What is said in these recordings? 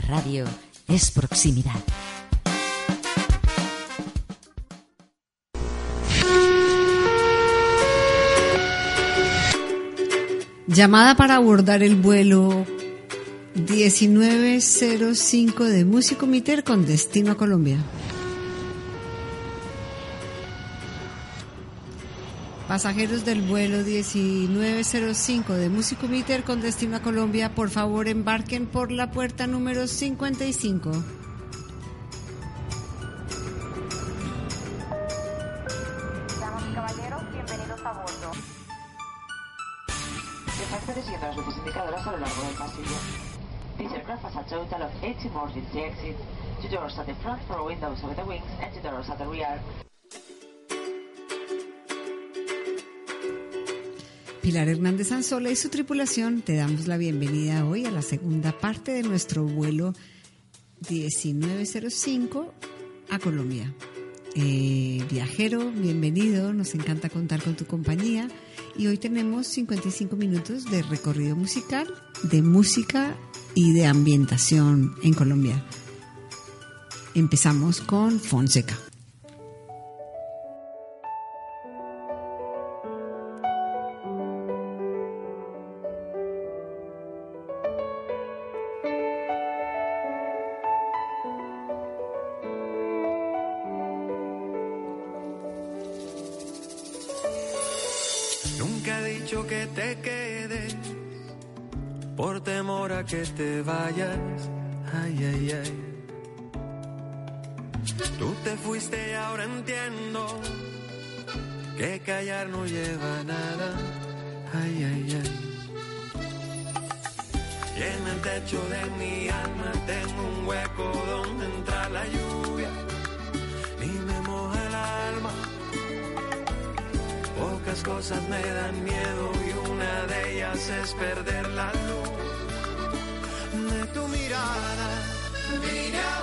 Radio es proximidad. Llamada para abordar el vuelo 1905 de Músico Miter con destino a Colombia. Pasajeros del vuelo 1905 de Músico Miter con destino a Colombia, por favor embarquen por la puerta número 55. Damas y caballeros, bienvenidos a bordo. Dejarse siguiendo las luces indicadoras a lo largo del pasillo. This aircraft has a total of 8 emergency exits, two doors at the front, four windows over the wings, and two doors at the rear. Pilar Hernández Anzola y su tripulación te damos la bienvenida hoy a la segunda parte de nuestro vuelo 1905 a Colombia. Eh, viajero, bienvenido, nos encanta contar con tu compañía y hoy tenemos 55 minutos de recorrido musical, de música y de ambientación en Colombia. Empezamos con Fonseca. Que te vayas. Ay, ay, ay. Tú te fuiste y ahora entiendo que callar no lleva nada. Ay, ay, ay. Y en el techo de mi alma tengo un hueco donde entra la lluvia y me moja el alma. Pocas cosas me dan miedo y una de ellas es perder la luz mirada. Vine a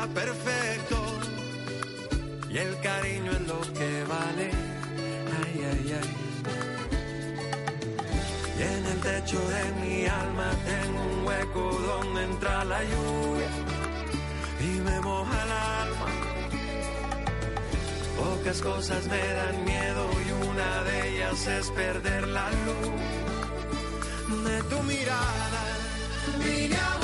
perfecto y el cariño es lo que vale. Ay, ay, ay. Y en el techo de mi alma tengo un hueco donde entra la lluvia y me moja el alma. Pocas cosas me dan miedo y una de ellas es perder la luz de tu mirada. Vine a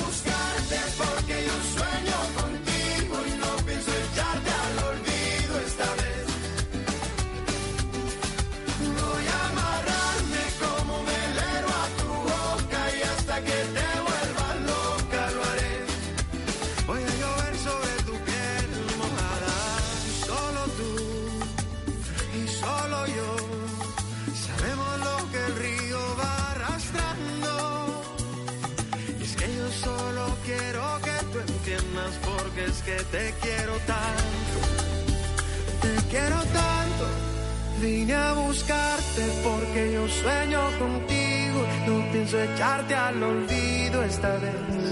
que te quiero tanto. Te quiero tanto. Vine a buscarte porque yo sueño contigo. No pienso echarte al olvido esta vez.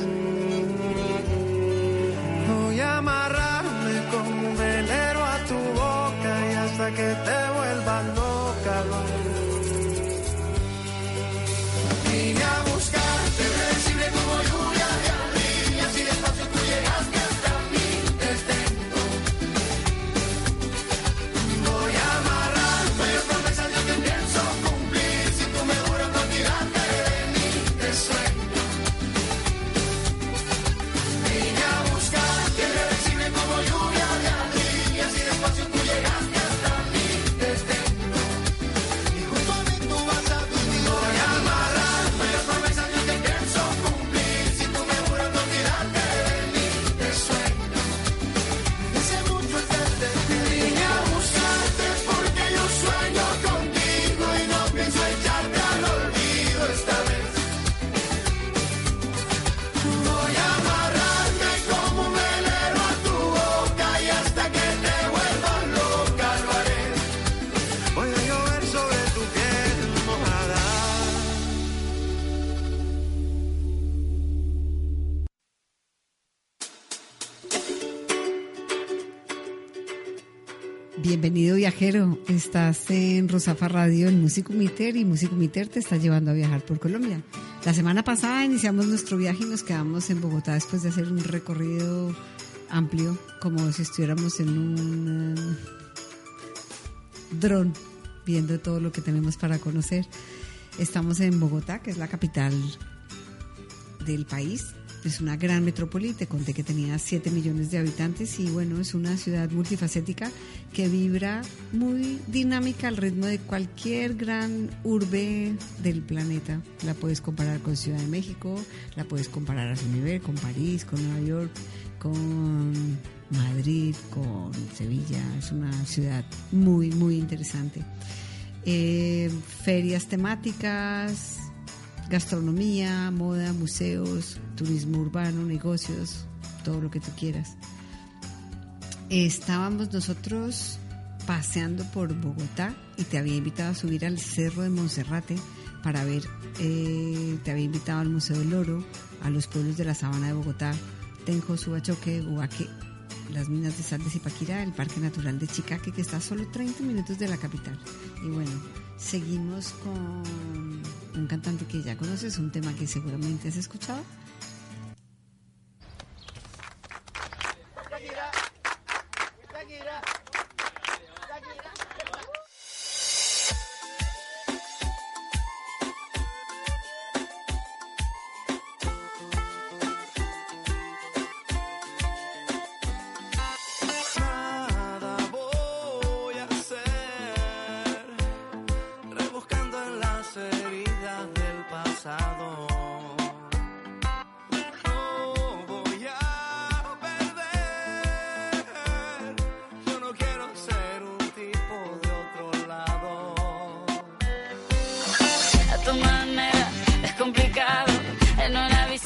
Voy a amarrarme como un velero a tu boca y hasta que te vuelva loca. lo viajero, estás en Rosafa Radio, en Músico Miter y Músico Miter te está llevando a viajar por Colombia. La semana pasada iniciamos nuestro viaje y nos quedamos en Bogotá después de hacer un recorrido amplio, como si estuviéramos en un eh, dron, viendo todo lo que tenemos para conocer. Estamos en Bogotá, que es la capital del país. Es una gran metrópoli, te conté que tenía 7 millones de habitantes y bueno, es una ciudad multifacética que vibra muy dinámica al ritmo de cualquier gran urbe del planeta. La puedes comparar con Ciudad de México, la puedes comparar a su nivel con París, con Nueva York, con Madrid, con Sevilla. Es una ciudad muy, muy interesante. Eh, ferias temáticas, gastronomía, moda, museos, turismo urbano, negocios, todo lo que tú quieras. Estábamos nosotros paseando por Bogotá y te había invitado a subir al Cerro de Monserrate para ver, eh, te había invitado al Museo del Oro, a los pueblos de la Sabana de Bogotá, Tenjo, Subachoque, Huaque, las minas de sal de Zipaquirá, el Parque Natural de Chicaque, que está a solo 30 minutos de la capital. Y bueno, seguimos con un cantante que ya conoces, un tema que seguramente has escuchado.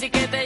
Bici que te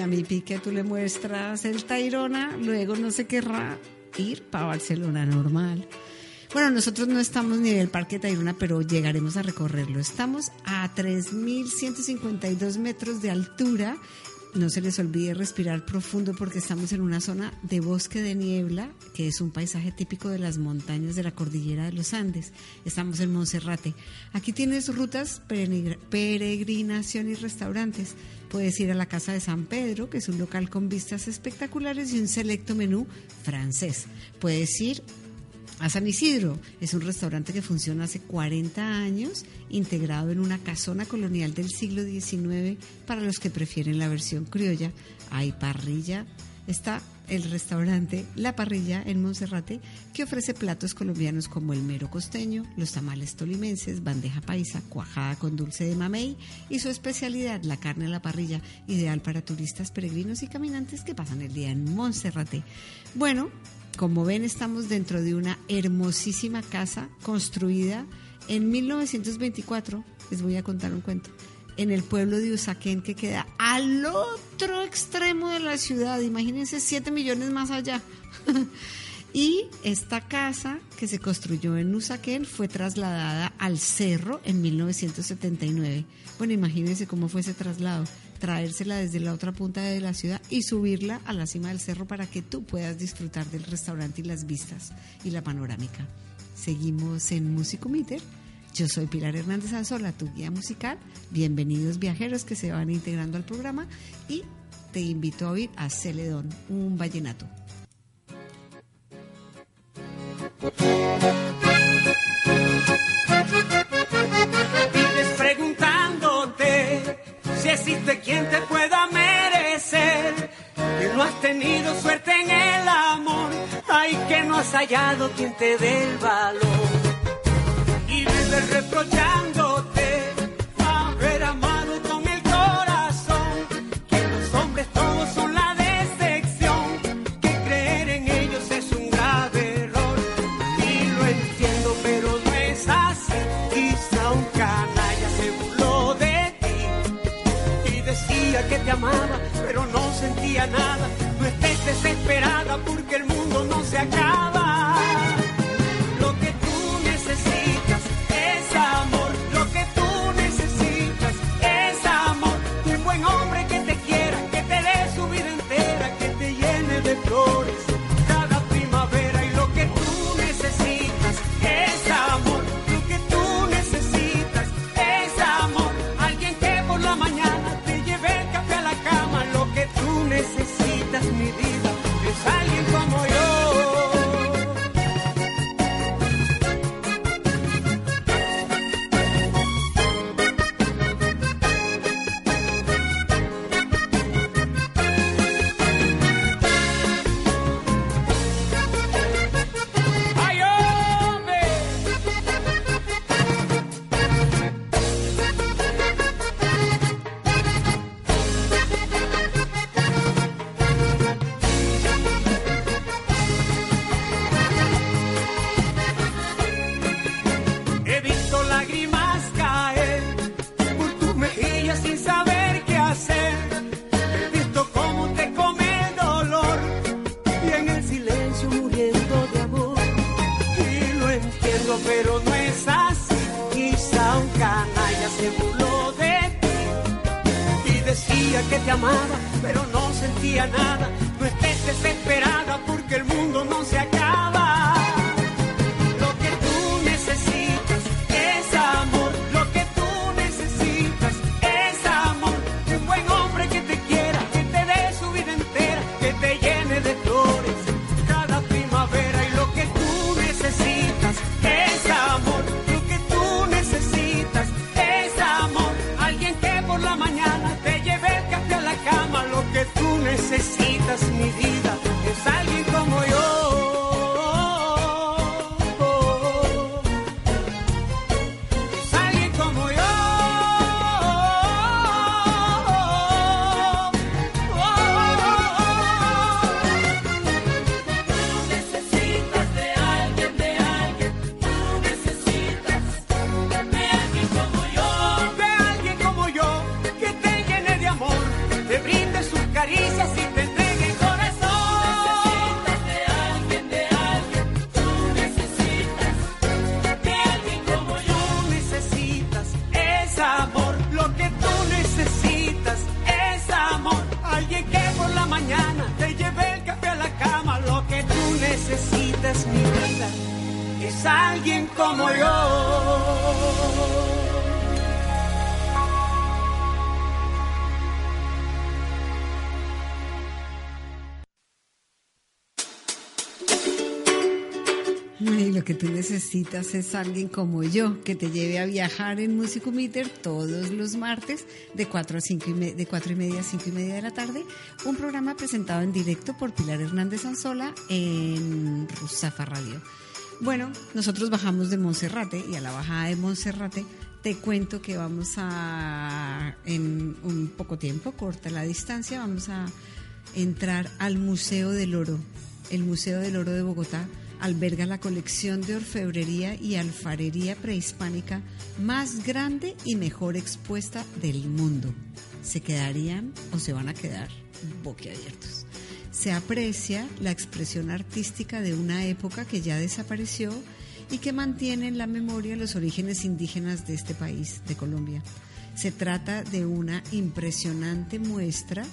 a mi Piqué tú le muestras el Tairona, luego no se querrá ir para Barcelona normal. Bueno, nosotros no estamos ni en el Parque Tayrona, pero llegaremos a recorrerlo. Estamos a 3.152 metros de altura. No se les olvide respirar profundo porque estamos en una zona de bosque de niebla, que es un paisaje típico de las montañas de la cordillera de los Andes. Estamos en Monserrate. Aquí tienes rutas, peregrina- peregrinación y restaurantes. Puedes ir a la Casa de San Pedro, que es un local con vistas espectaculares y un selecto menú francés. Puedes ir a San Isidro. Es un restaurante que funciona hace 40 años, integrado en una casona colonial del siglo XIX para los que prefieren la versión criolla. Hay parrilla. Está el restaurante La Parrilla en Monserrate, que ofrece platos colombianos como el mero costeño, los tamales tolimenses, bandeja paisa, cuajada con dulce de mamey y su especialidad, la carne a la parrilla, ideal para turistas, peregrinos y caminantes que pasan el día en Monserrate. Bueno, como ven, estamos dentro de una hermosísima casa construida en 1924. Les voy a contar un cuento. En el pueblo de Usaquén, que queda al otro extremo de la ciudad. Imagínense, 7 millones más allá. y esta casa que se construyó en Usaquén fue trasladada al cerro en 1979. Bueno, imagínense cómo fue ese traslado traérsela desde la otra punta de la ciudad y subirla a la cima del cerro para que tú puedas disfrutar del restaurante y las vistas y la panorámica. Seguimos en Músico Meter. Yo soy Pilar Hernández Anzola, tu guía musical. Bienvenidos viajeros que se van integrando al programa y te invito a oír a Celedón, un vallenato. Hallado quien te dé el valor. Y vives reprochándote que te amaba, pero no sentía nada. No estés desesperada necesitas es alguien como yo que te lleve a viajar en Music Meter todos los martes de 4 a 5 y, de 4 y media a 5 y media de la tarde. Un programa presentado en directo por Pilar Hernández Anzola en Rusafa Radio. Bueno, nosotros bajamos de Monserrate y a la bajada de Monserrate te cuento que vamos a, en un poco tiempo, corta la distancia, vamos a entrar al Museo del Oro. El Museo del Oro de Bogotá alberga la colección de orfebrería y alfarería prehispánica más grande y mejor expuesta del mundo. Se quedarían o se van a quedar boquiabiertos. Se aprecia la expresión artística de una época que ya desapareció y que mantiene en la memoria los orígenes indígenas de este país, de Colombia. Se trata de una impresionante muestra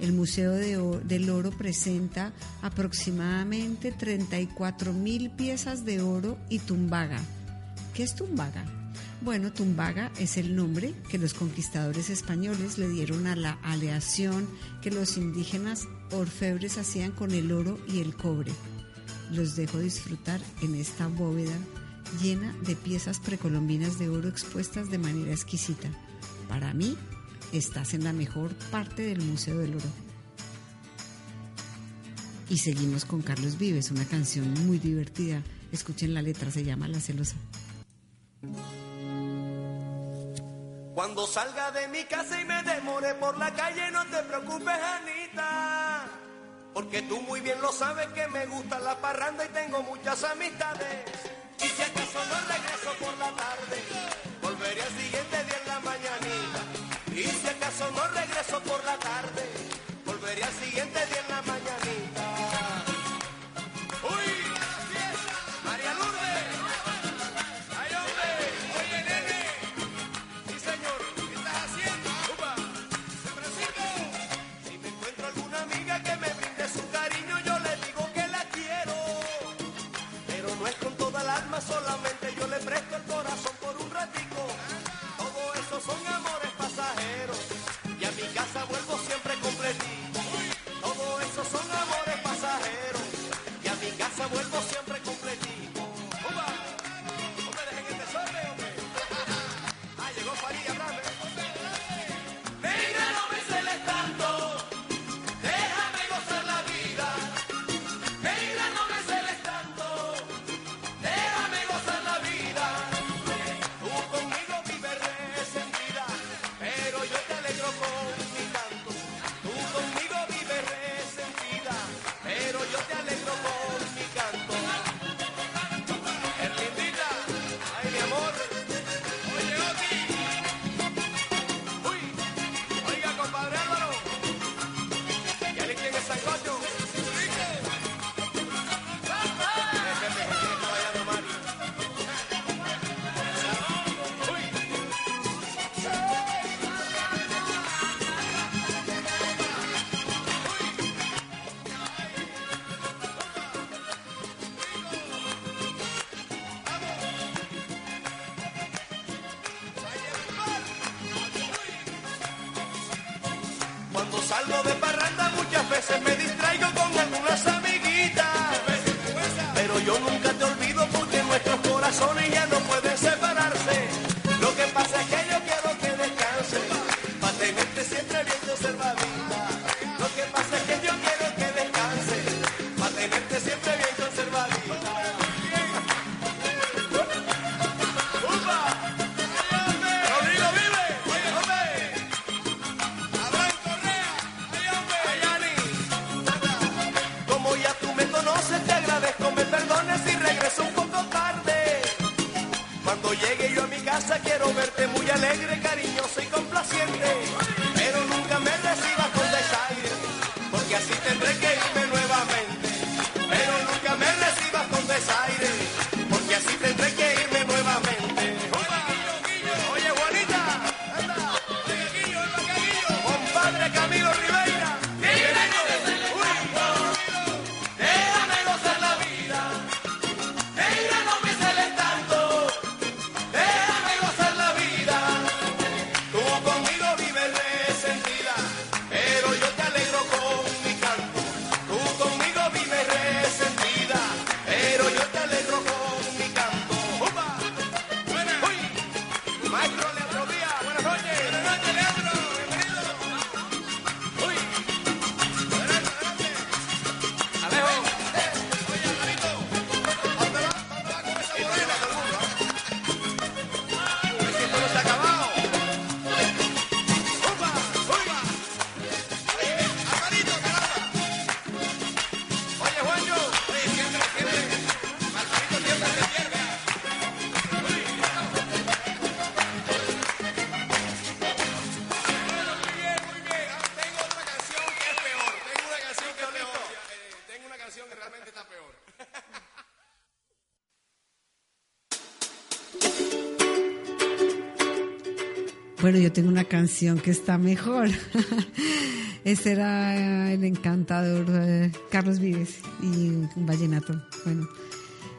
el Museo de O- del Oro presenta aproximadamente 34 mil piezas de oro y tumbaga. ¿Qué es tumbaga? Bueno, tumbaga es el nombre que los conquistadores españoles le dieron a la aleación que los indígenas orfebres hacían con el oro y el cobre. Los dejo disfrutar en esta bóveda llena de piezas precolombinas de oro expuestas de manera exquisita. Para mí, estás en la mejor parte del Museo del Oro. Y seguimos con Carlos Vives, una canción muy divertida. Escuchen la letra, se llama La Celosa. Cuando salga de mi casa y me demore por la calle, no te preocupes, Anita. Porque tú muy bien lo sabes que me gusta la parranda y tengo muchas amistades. Y si acaso no regreso por la tarde, no regreso por la Bueno, yo tengo una canción que está mejor. Ese era el encantador Carlos Vives y un vallenato. Bueno,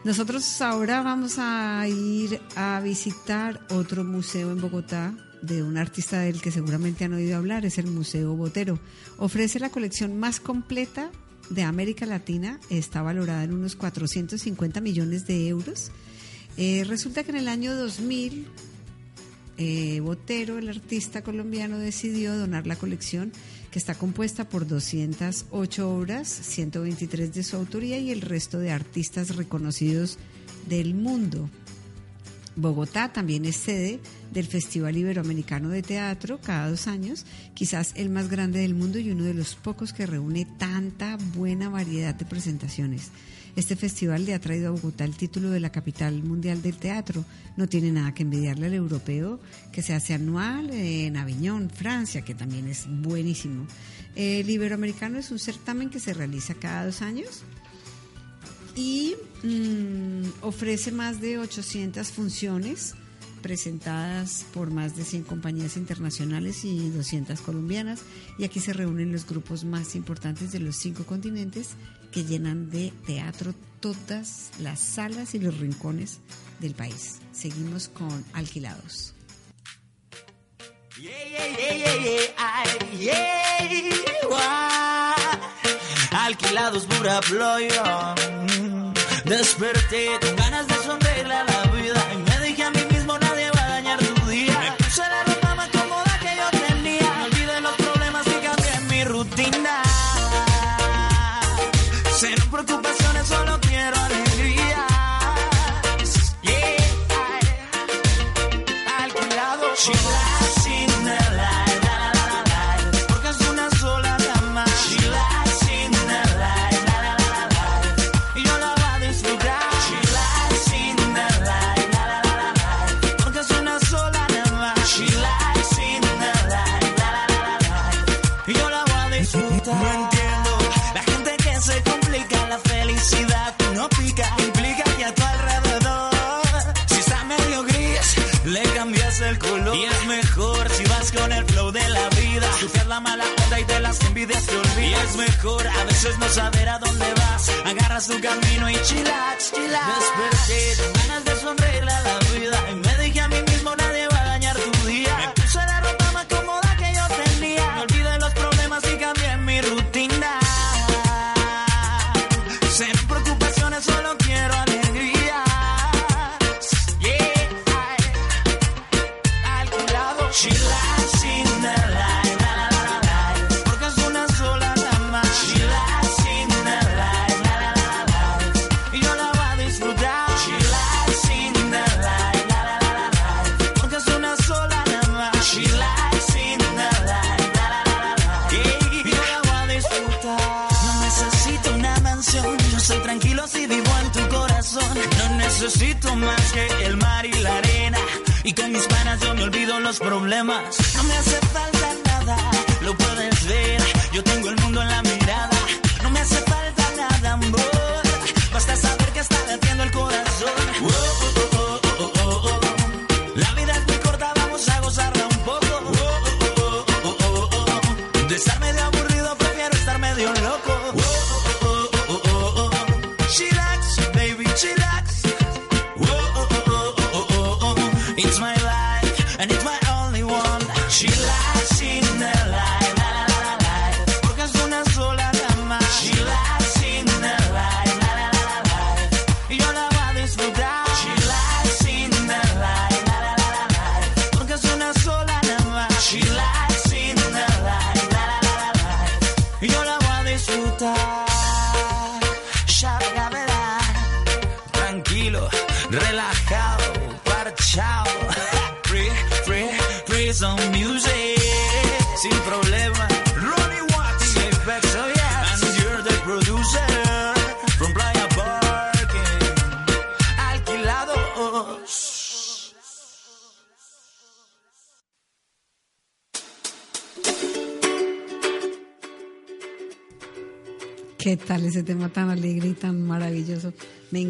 nosotros ahora vamos a ir a visitar otro museo en Bogotá de un artista del que seguramente han oído hablar, es el Museo Botero. Ofrece la colección más completa de América Latina, está valorada en unos 450 millones de euros. Eh, resulta que en el año 2000 eh, Botero, el artista colombiano, decidió donar la colección que está compuesta por 208 obras, 123 de su autoría y el resto de artistas reconocidos del mundo. Bogotá también es sede del Festival Iberoamericano de Teatro cada dos años, quizás el más grande del mundo y uno de los pocos que reúne tanta buena variedad de presentaciones. Este festival le ha traído a Bogotá el título de la capital mundial del teatro. No tiene nada que envidiarle al europeo, que se hace anual en Aviñón, Francia, que también es buenísimo. El Iberoamericano es un certamen que se realiza cada dos años y mm, ofrece más de 800 funciones presentadas por más de 100 compañías internacionales y 200 colombianas. Y aquí se reúnen los grupos más importantes de los cinco continentes que llenan de teatro todas las salas y los rincones del país. Seguimos con Alquilados. Alquilados pura ploya. Desperté con ganas de sonreírle a la vida y me dije a mí mismo nadie va a dañar tu día. Me puse la ropa más cómoda que yo tenía. Me olvidé los problemas y cambié mi rutina. Cero preocupaciones, solo veces no saber a dónde vas. Agarras tu camino y chillax, chillax. Desperté ganas de sonreírle a la vida. Y me dije a mí mismo, nadie va los problemas. No me hace falta nada, lo puedes ver. Yo tengo el mundo en la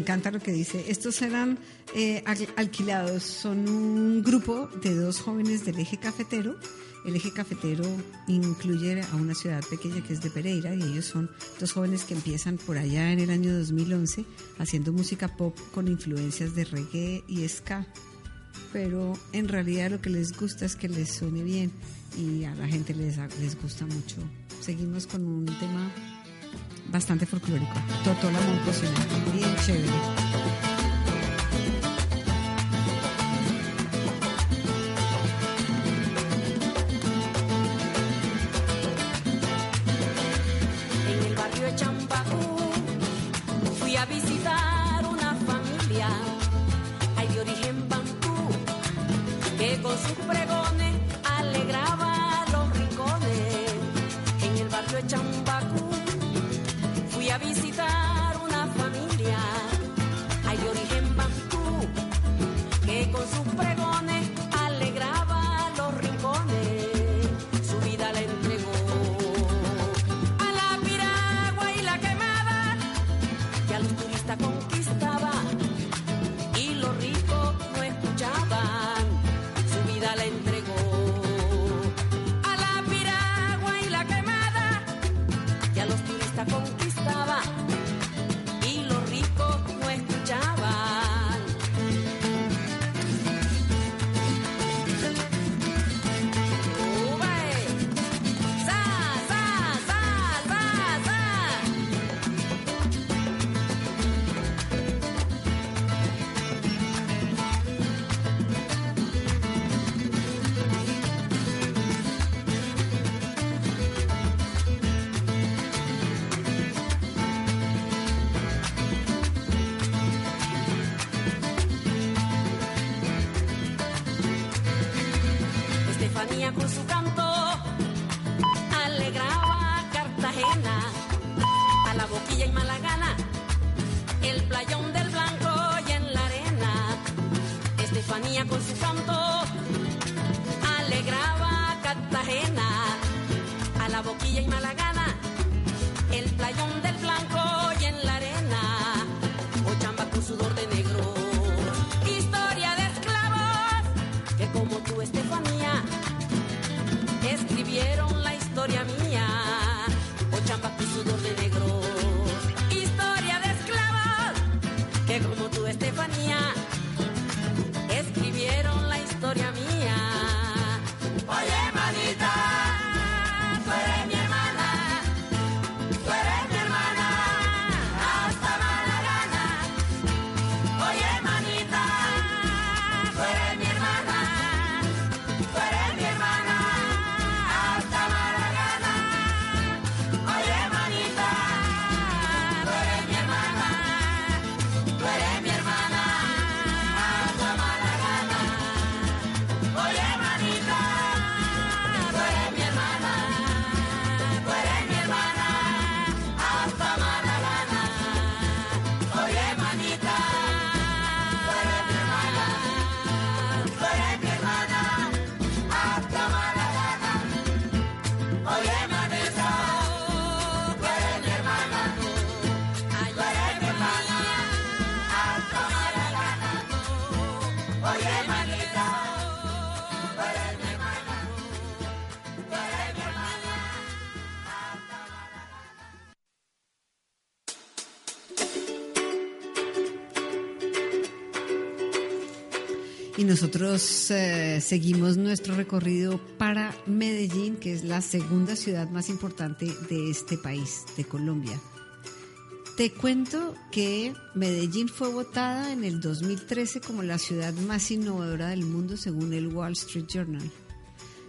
encanta lo que dice. Estos eran eh, al- alquilados. Son un grupo de dos jóvenes del eje cafetero. El eje cafetero incluye a una ciudad pequeña que es de Pereira y ellos son dos jóvenes que empiezan por allá en el año 2011 haciendo música pop con influencias de reggae y ska pero en realidad lo que les gusta es que les suene bien y a la gente les, les gusta mucho. Seguimos con un tema bastante folclórico, Totola Momposina, bien chévere. en el barrio de Champajú. Fui a visitar una familia, hay de origen bantú, que con sus pregones fui como nosotros eh, seguimos nuestro recorrido para Medellín, que es la segunda ciudad más importante de este país, de Colombia. Te cuento que Medellín fue votada en el 2013 como la ciudad más innovadora del mundo según el Wall Street Journal.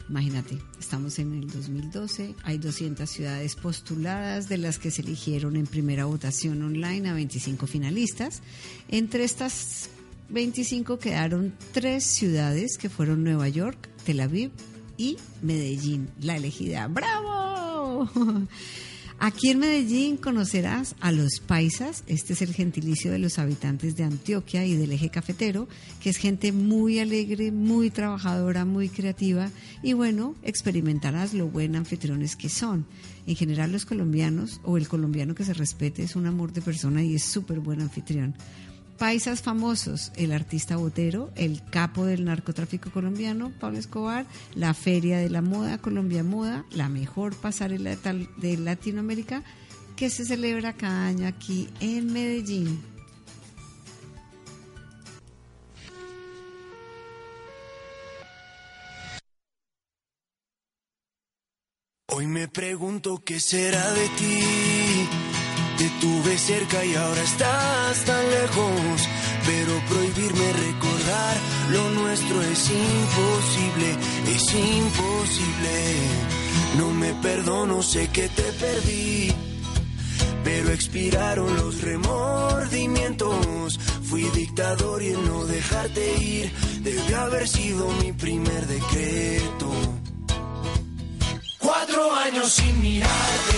Imagínate, estamos en el 2012, hay 200 ciudades postuladas, de las que se eligieron en primera votación online a 25 finalistas. Entre estas 25 quedaron tres ciudades que fueron Nueva York, Tel Aviv y Medellín, la elegida. ¡Bravo! Aquí en Medellín conocerás a los paisas, este es el gentilicio de los habitantes de Antioquia y del eje cafetero, que es gente muy alegre, muy trabajadora, muy creativa y bueno, experimentarás lo buen anfitriones que son. En general los colombianos o el colombiano que se respete es un amor de persona y es súper buen anfitrión. Paisas famosos, el artista Botero, el capo del narcotráfico colombiano, Pablo Escobar, la Feria de la Moda, Colombia Moda, la mejor pasarela de, Latinoamérica, que se celebra cada año aquí en Medellín. Hoy me pregunto qué será de ti. Te tuve cerca y ahora estás tan lejos. Pero prohibirme recordar lo nuestro es imposible, es imposible. No me perdono, sé que te perdí. Pero expiraron los remordimientos. Fui dictador y el no dejarte ir debe haber sido mi primer decreto. Cuatro años sin mirarte,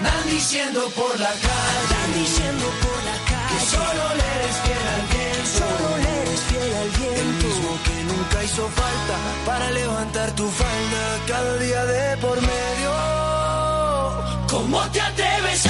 Andan diciendo por la calle, andan diciendo por la calle que solo le eres fiel al viento, solo le eres fiel al viento. El mismo que nunca hizo falta para levantar tu falda cada día de por medio. ¿Cómo te atreves a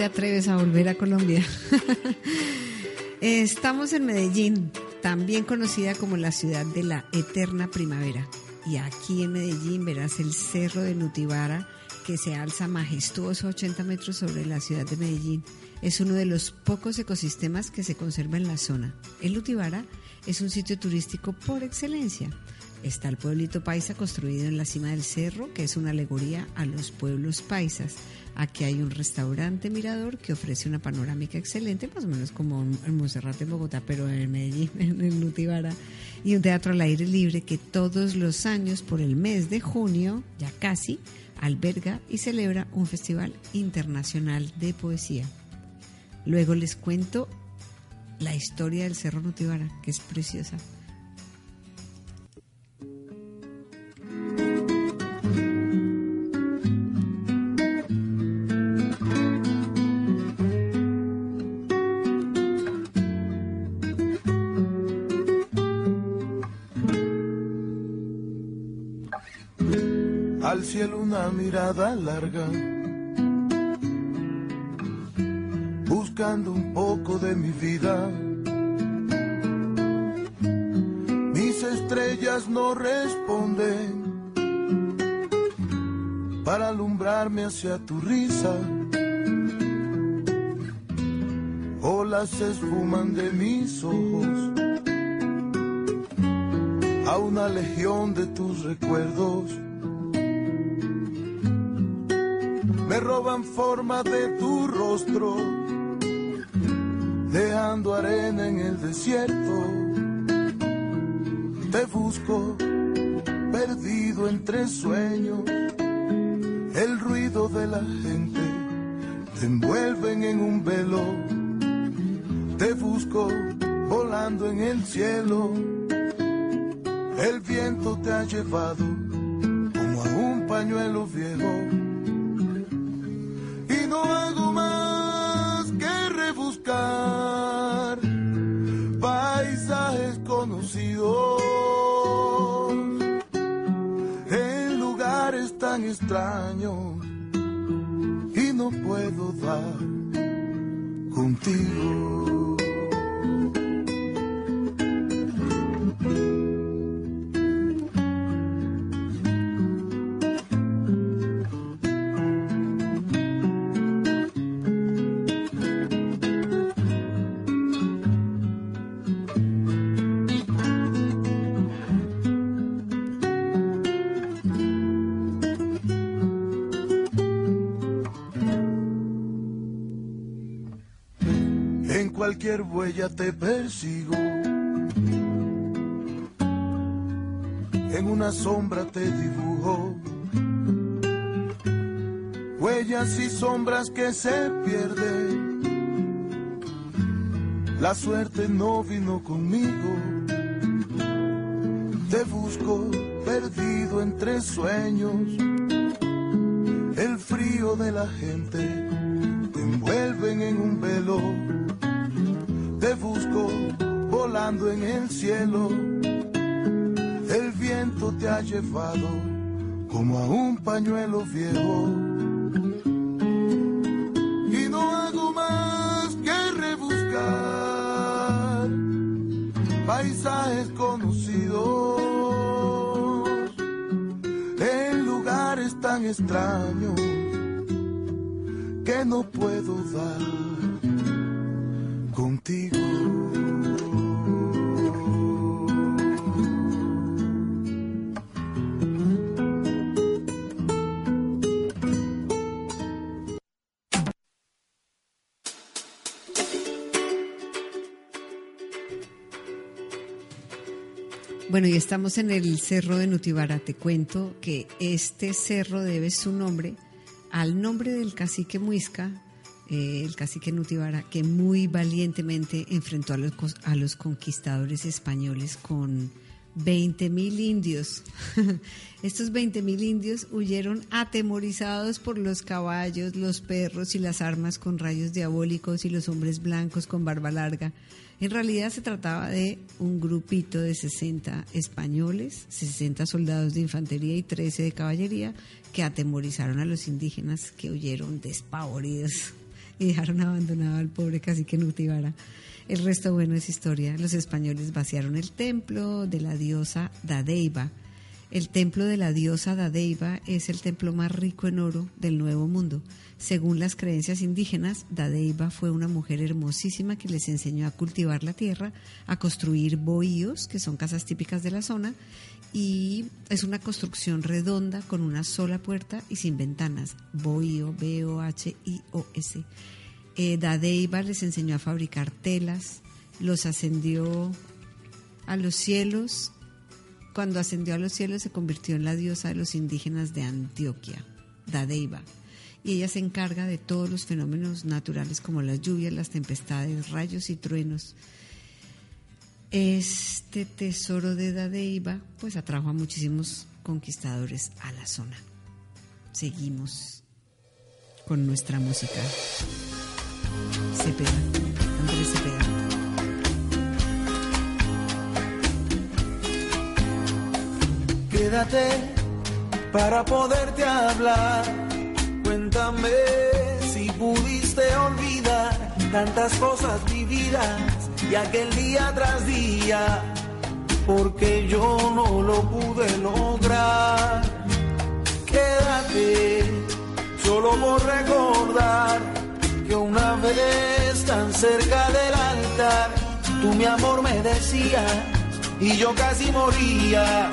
te atreves a volver a Colombia? Estamos en Medellín, también conocida como la ciudad de la eterna primavera. Y aquí en Medellín verás el cerro de Nutibara, que se alza majestuoso a 80 metros sobre la ciudad de Medellín. Es uno de los pocos ecosistemas que se conserva en la zona. El Utibara es un sitio turístico por excelencia. Está el pueblito paisa construido en la cima del cerro, que es una alegoría a los pueblos paisas. Aquí hay un restaurante mirador que ofrece una panorámica excelente, más o menos como en Monserrate, en Bogotá, pero en Medellín, en el Utibara. Y un teatro al aire libre que todos los años, por el mes de junio, ya casi, alberga y celebra un festival internacional de poesía. Luego les cuento la historia del Cerro Nutibara, que es preciosa. Mirada larga, buscando un poco de mi vida. Mis estrellas no responden para alumbrarme hacia tu risa. Olas se esfuman de mis ojos a una legión de tus recuerdos. Roban forma de tu rostro, dejando arena en el desierto. Te busco, perdido entre sueños, el ruido de la gente te envuelven en un velo. Te busco volando en el cielo, el viento te ha llevado como a un pañuelo viejo y no puedo dar contigo. Cualquier huella te persigo. En una sombra te dibujo. Huellas y sombras que se pierden. La suerte no vino conmigo. Te busco perdido entre sueños. El frío de la gente en el cielo. El viento te ha llevado como a un pañuelo viejo. Estamos en el cerro de Nutibara. Te cuento que este cerro debe su nombre al nombre del cacique Muisca, eh, el cacique Nutibara, que muy valientemente enfrentó a los, a los conquistadores españoles con 20 mil indios. Estos 20 mil indios huyeron atemorizados por los caballos, los perros y las armas con rayos diabólicos y los hombres blancos con barba larga. En realidad se trataba de un grupito de 60 españoles, 60 soldados de infantería y 13 de caballería que atemorizaron a los indígenas que huyeron despavoridos y dejaron abandonado al pobre cacique Nutibara. El resto, bueno, es historia. Los españoles vaciaron el templo de la diosa Dadeiva. El templo de la diosa Dadeiva es el templo más rico en oro del Nuevo Mundo. Según las creencias indígenas, Dadeiva fue una mujer hermosísima que les enseñó a cultivar la tierra, a construir bohíos, que son casas típicas de la zona, y es una construcción redonda con una sola puerta y sin ventanas. Bohío, B-O-H-I-O-S. Eh, Dadeiva les enseñó a fabricar telas, los ascendió a los cielos. Cuando ascendió a los cielos se convirtió en la diosa de los indígenas de Antioquia, Dadeiva. Y ella se encarga de todos los fenómenos naturales como las lluvias, las tempestades, rayos y truenos. Este tesoro de Dadeiva pues atrajo a muchísimos conquistadores a la zona. Seguimos con nuestra música. Andrés. Quédate para poderte hablar. Cuéntame si pudiste olvidar tantas cosas vividas y aquel día tras día, porque yo no lo pude lograr. Quédate solo por recordar que una vez tan cerca del altar, tú mi amor me decías y yo casi moría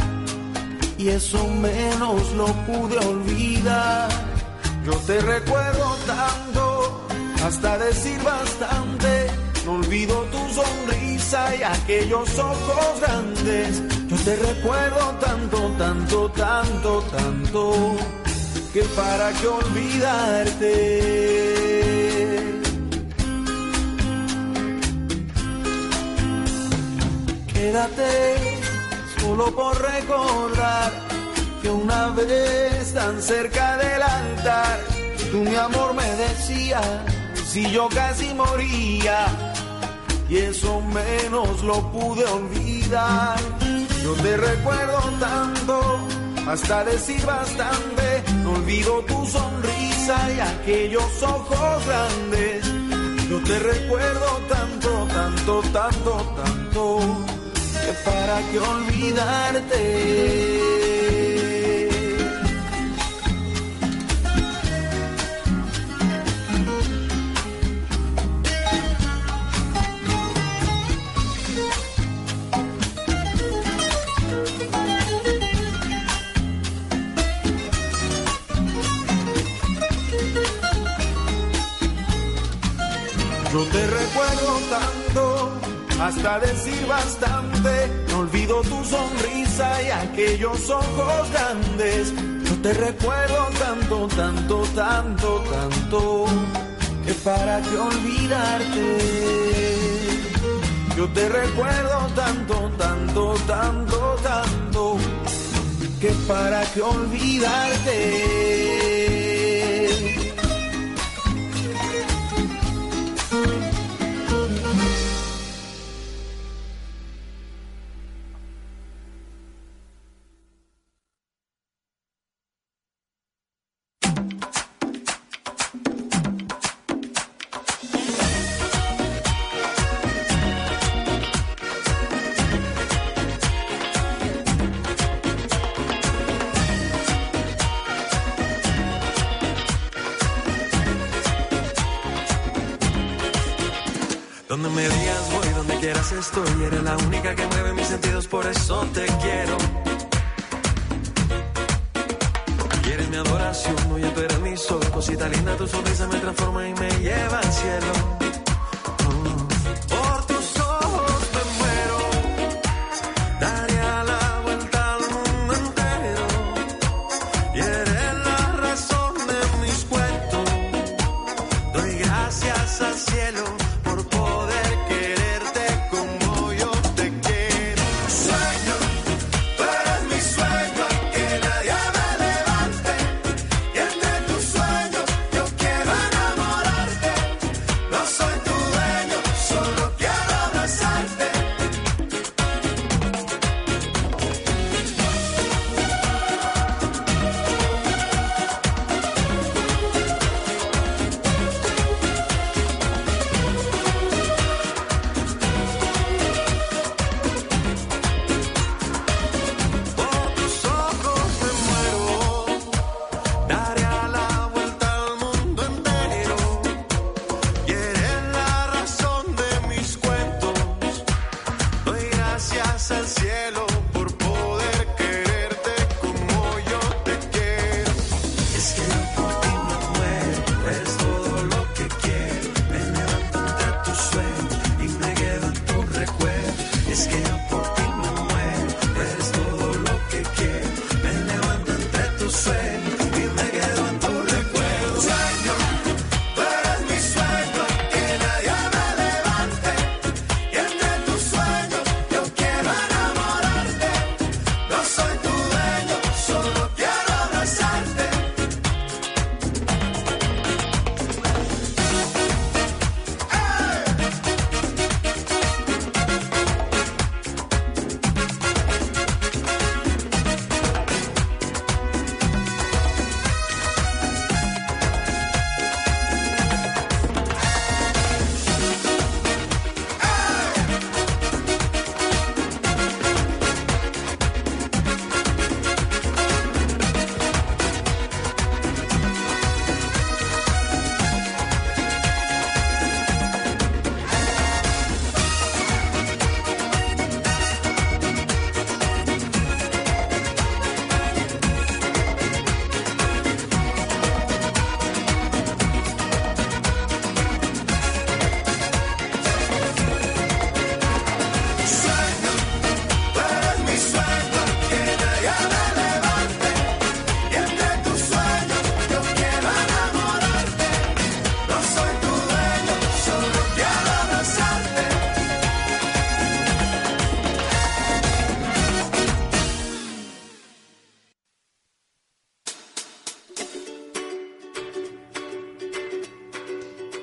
y eso menos lo pude olvidar. Yo te recuerdo tanto, hasta decir bastante. No olvido tu sonrisa y aquellos ojos grandes. Yo te recuerdo tanto, tanto, tanto, tanto, que para qué olvidarte. Quédate solo por recordar que una vez tan cerca del altar, tú mi amor me decías si yo casi moría y eso menos lo pude olvidar. Yo te recuerdo tanto, hasta decir bastante, no olvido tu sonrisa y aquellos ojos grandes. Yo te recuerdo tanto, tanto, tanto, tanto que para qué olvidarte. Hasta decir bastante. No olvido tu sonrisa y aquellos ojos grandes. Yo te recuerdo tanto, tanto, tanto, tanto, que para qué olvidarte. Yo te recuerdo tanto, tanto, tanto, tanto, que para qué olvidarte. Por eso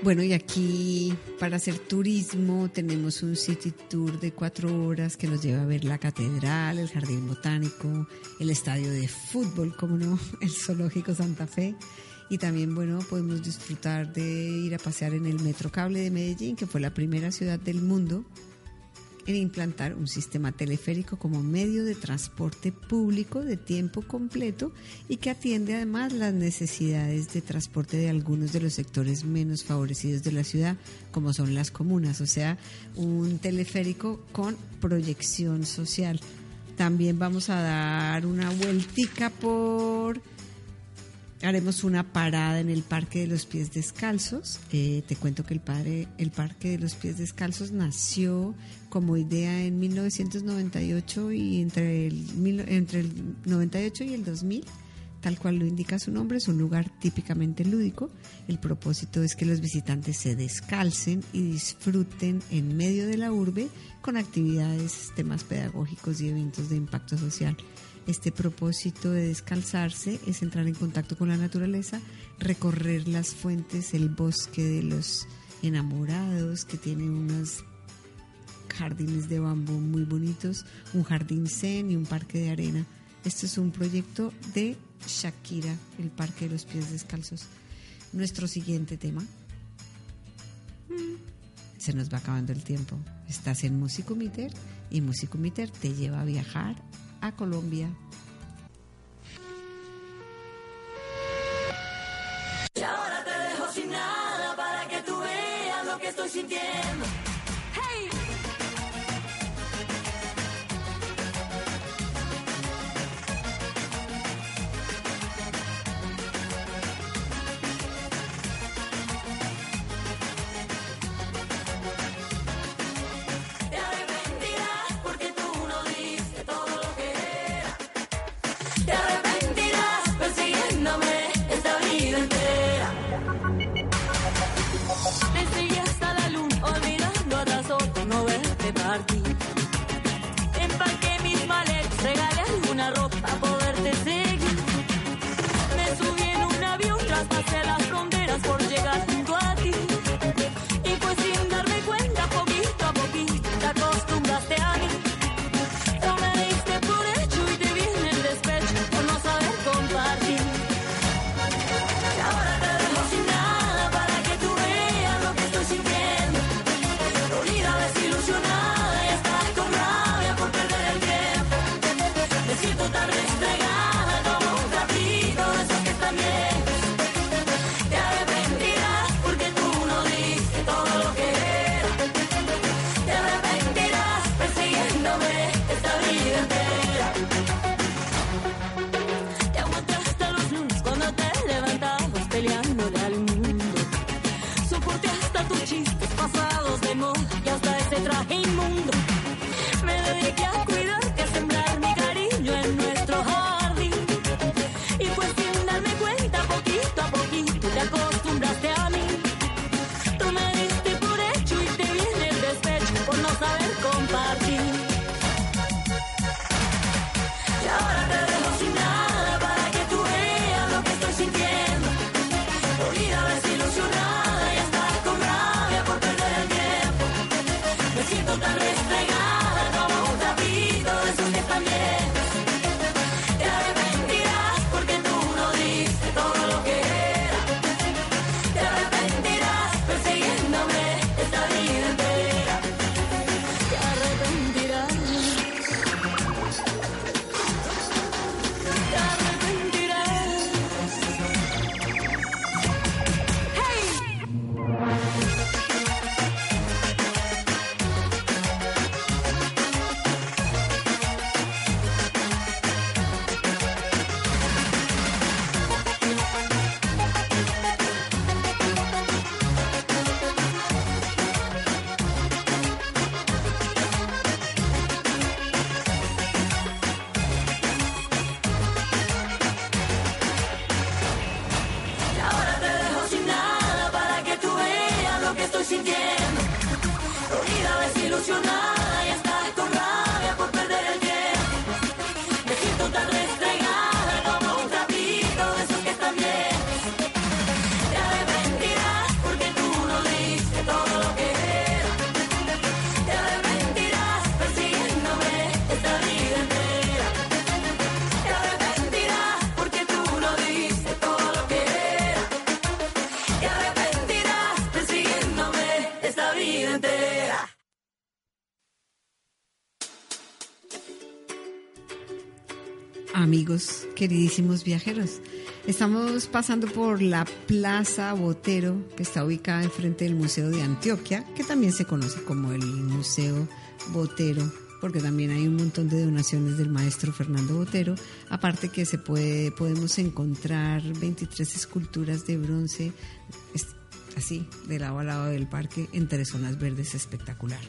Bueno, y aquí para hacer turismo tenemos un city tour de cuatro horas que nos lleva a ver la catedral, el jardín botánico, el estadio de fútbol, como no, el zoológico Santa Fe. Y también, bueno, podemos disfrutar de ir a pasear en el Metro Cable de Medellín, que fue la primera ciudad del mundo en implantar un sistema teleférico como medio de transporte público de tiempo completo y que atiende además las necesidades de transporte de algunos de los sectores menos favorecidos de la ciudad, como son las comunas, o sea, un teleférico con proyección social. También vamos a dar una vueltica por haremos una parada en el Parque de los Pies Descalzos. Eh, te cuento que el, padre, el Parque de los Pies Descalzos nació como idea en 1998 y entre el, entre el 98 y el 2000, tal cual lo indica su nombre, es un lugar típicamente lúdico. El propósito es que los visitantes se descalcen y disfruten en medio de la urbe con actividades, temas pedagógicos y eventos de impacto social. Este propósito de descalzarse es entrar en contacto con la naturaleza, recorrer las fuentes, el bosque de los enamorados, que tiene unos jardines de bambú muy bonitos, un jardín zen y un parque de arena. Esto es un proyecto de Shakira, el Parque de los Pies Descalzos. Nuestro siguiente tema. Mm, Se nos va acabando el tiempo. Estás en Musicomiter y Musicomiter te lleva a viajar a Colombia. Y ahora te dejo sin nada para que tú veas lo que estoy sintiendo. Queridísimos viajeros. Estamos pasando por la Plaza Botero, que está ubicada enfrente del Museo de Antioquia, que también se conoce como el Museo Botero, porque también hay un montón de donaciones del maestro Fernando Botero. Aparte que se puede, podemos encontrar 23 esculturas de bronce, así, de lado a lado del parque, entre zonas verdes espectacular.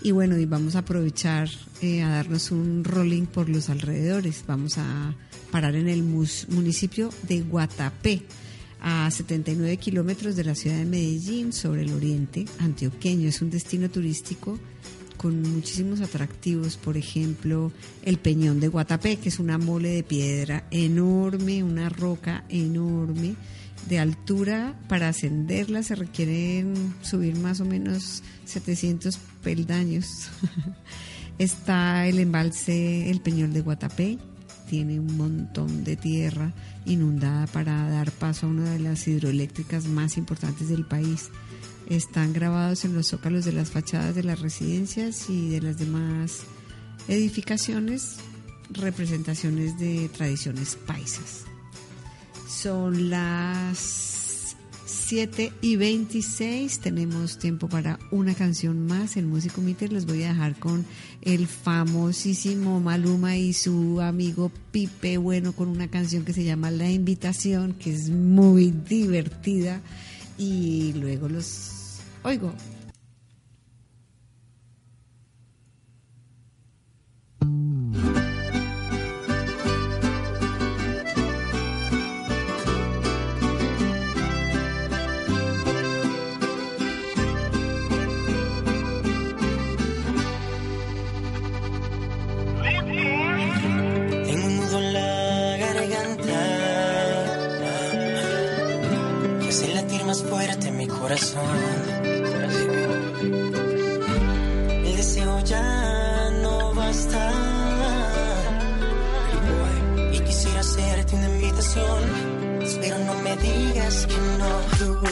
Y bueno, y vamos a aprovechar eh, a darnos un rolling por los alrededores. Vamos a parar en el municipio de Guatapé, a 79 kilómetros de la ciudad de Medellín, sobre el oriente antioqueño. Es un destino turístico con muchísimos atractivos, por ejemplo, el Peñón de Guatapé, que es una mole de piedra enorme, una roca enorme de altura. Para ascenderla se requieren subir más o menos 700 peldaños. Está el embalse El Peñol de Guatapé, tiene un montón de tierra inundada para dar paso a una de las hidroeléctricas más importantes del país. Están grabados en los zócalos de las fachadas de las residencias y de las demás edificaciones representaciones de tradiciones paisas. Son las 7 y 26. Tenemos tiempo para una canción más. El músico Meter les voy a dejar con el famosísimo Maluma y su amigo Pipe Bueno con una canción que se llama La Invitación, que es muy divertida. Y luego los oigo. Que hace latir más fuerte mi corazón. El deseo ya no basta y quisiera hacerte una invitación, pero no me digas que no.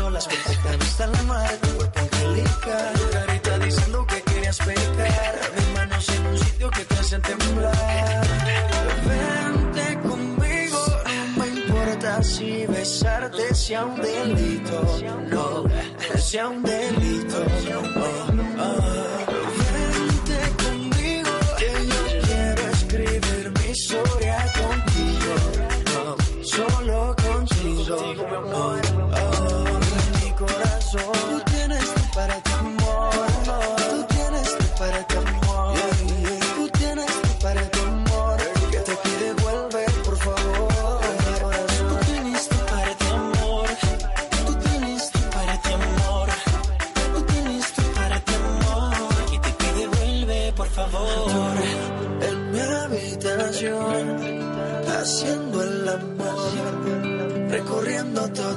Olas, perfecta vista la mar, tu cuerpo angelical, tu que querías pecar, mis en un sitio que te hacen temblar. Vente conmigo, no me importa si besarte sea un delito, no, sea un delito. Oh. Vente conmigo, que yo quiero escribir mi historia contigo, no, solo contigo.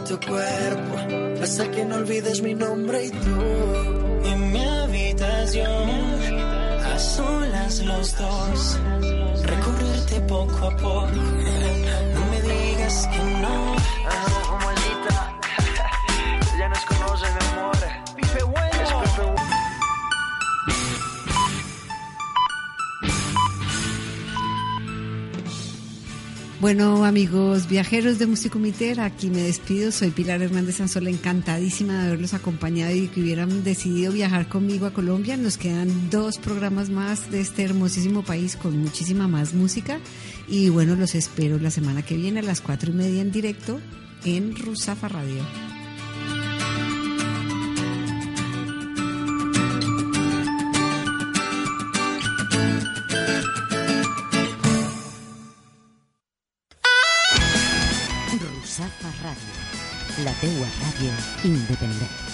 Tu cuerpo, hasta que no olvides mi nombre y tú. En mi habitación, a solas los dos, recorrerte poco a poco. No me digas que no. Bueno, amigos viajeros de Musicomiter, aquí me despido. Soy Pilar Hernández Sanzola, encantadísima de haberlos acompañado y que hubieran decidido viajar conmigo a Colombia. Nos quedan dos programas más de este hermosísimo país con muchísima más música. Y bueno, los espero la semana que viene a las cuatro y media en directo en Rusafa Radio. Ràdio, la teua ràdio independent.